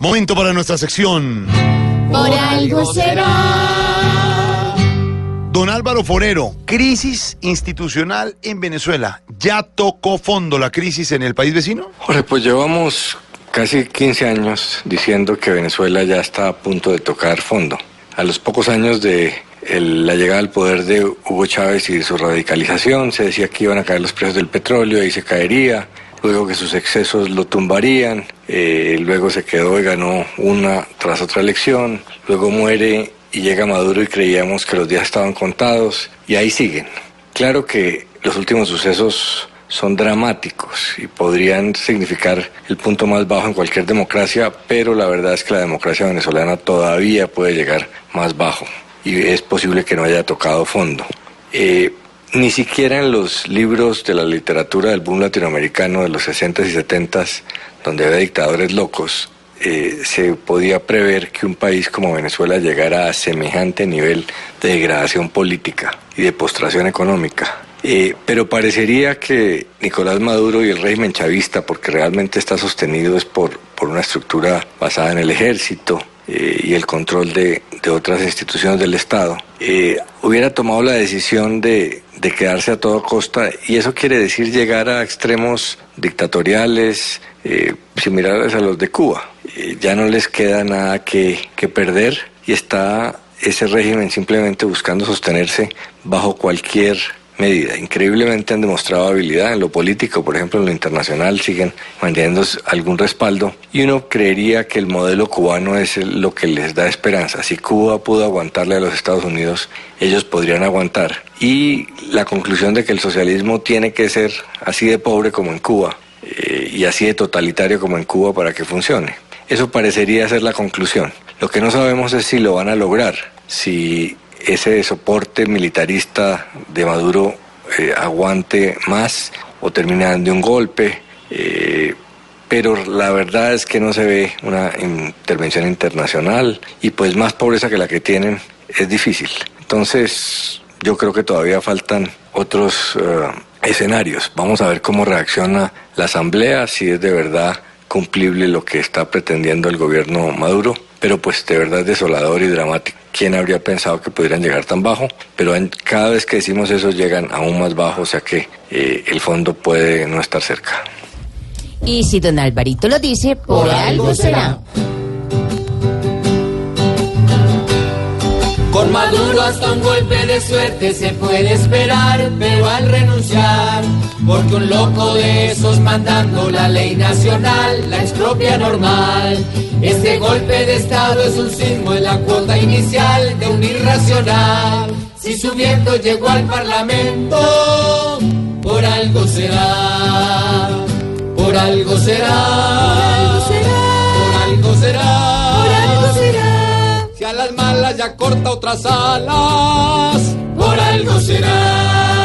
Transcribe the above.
Momento para nuestra sección. Por algo será. Don Álvaro Forero, crisis institucional en Venezuela. ¿Ya tocó fondo la crisis en el país vecino? Jorge, pues llevamos casi 15 años diciendo que Venezuela ya está a punto de tocar fondo. A los pocos años de el- la llegada al poder de Hugo Chávez y de su radicalización, se decía que iban a caer los precios del petróleo y se caería, luego que sus excesos lo tumbarían, eh, luego se quedó y ganó una tras otra elección, luego muere y llega Maduro y creíamos que los días estaban contados y ahí siguen. Claro que los últimos sucesos son dramáticos y podrían significar el punto más bajo en cualquier democracia, pero la verdad es que la democracia venezolana todavía puede llegar más bajo y es posible que no haya tocado fondo. Eh, ni siquiera en los libros de la literatura del boom latinoamericano de los 60s y 70s, donde había dictadores locos, eh, se podía prever que un país como Venezuela llegara a semejante nivel de degradación política y de postración económica. Eh, pero parecería que Nicolás Maduro y el régimen chavista, porque realmente está sostenido es por, por una estructura basada en el ejército eh, y el control de, de otras instituciones del Estado, hubiera tomado la decisión de, de quedarse a toda costa y eso quiere decir llegar a extremos dictatoriales eh, similares a los de Cuba. Eh, ya no les queda nada que, que perder y está ese régimen simplemente buscando sostenerse bajo cualquier medida. Increíblemente han demostrado habilidad en lo político, por ejemplo en lo internacional, siguen manteniendo algún respaldo y uno creería que el modelo cubano es lo que les da esperanza. Si Cuba pudo aguantarle a los Estados Unidos, ellos podrían aguantar. Y la conclusión de que el socialismo tiene que ser así de pobre como en Cuba eh, y así de totalitario como en Cuba para que funcione. Eso parecería ser la conclusión. Lo que no sabemos es si lo van a lograr, si ese soporte militarista de Maduro eh, aguante más o termina de un golpe. eh, pero la verdad es que no se ve una intervención internacional y pues más pobreza que la que tienen es difícil. Entonces yo creo que todavía faltan otros eh, escenarios. Vamos a ver cómo reacciona la Asamblea, si es de verdad cumplible lo que está pretendiendo el gobierno Maduro, pero pues de verdad es desolador y dramático. ¿Quién habría pensado que pudieran llegar tan bajo? Pero en- cada vez que decimos eso llegan aún más bajo, o sea que eh, el fondo puede no estar cerca. Y si don Alvarito lo dice, por algo será. Maduro hasta un golpe de suerte se puede esperar, pero al renunciar, porque un loco de esos mandando la ley nacional, la expropia normal. Este golpe de Estado es un sismo en la cuota inicial de un irracional. Si su viento llegó al Parlamento, por algo será, por algo será, las malas ya corta otras alas, por algo será.